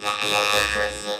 the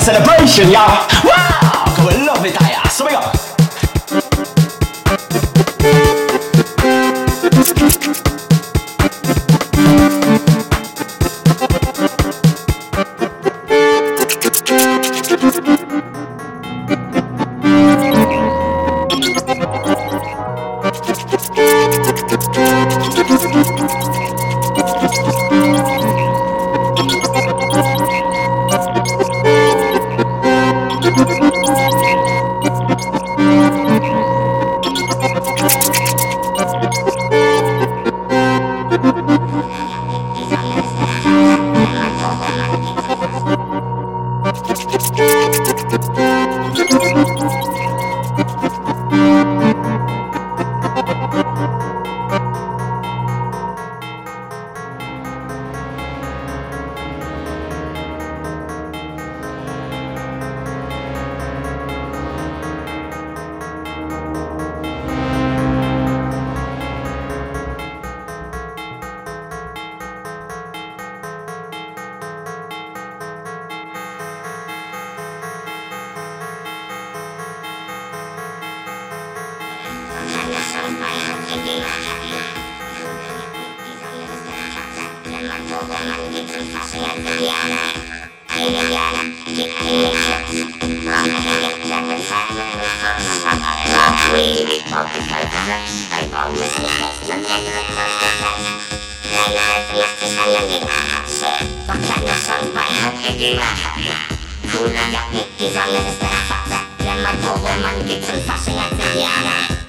celebration, y'all. Wow, cause we love it, I So we go. Kuulen ja mikki ja fakta, ja mä toivon mankin sen fasinaisen jäädä.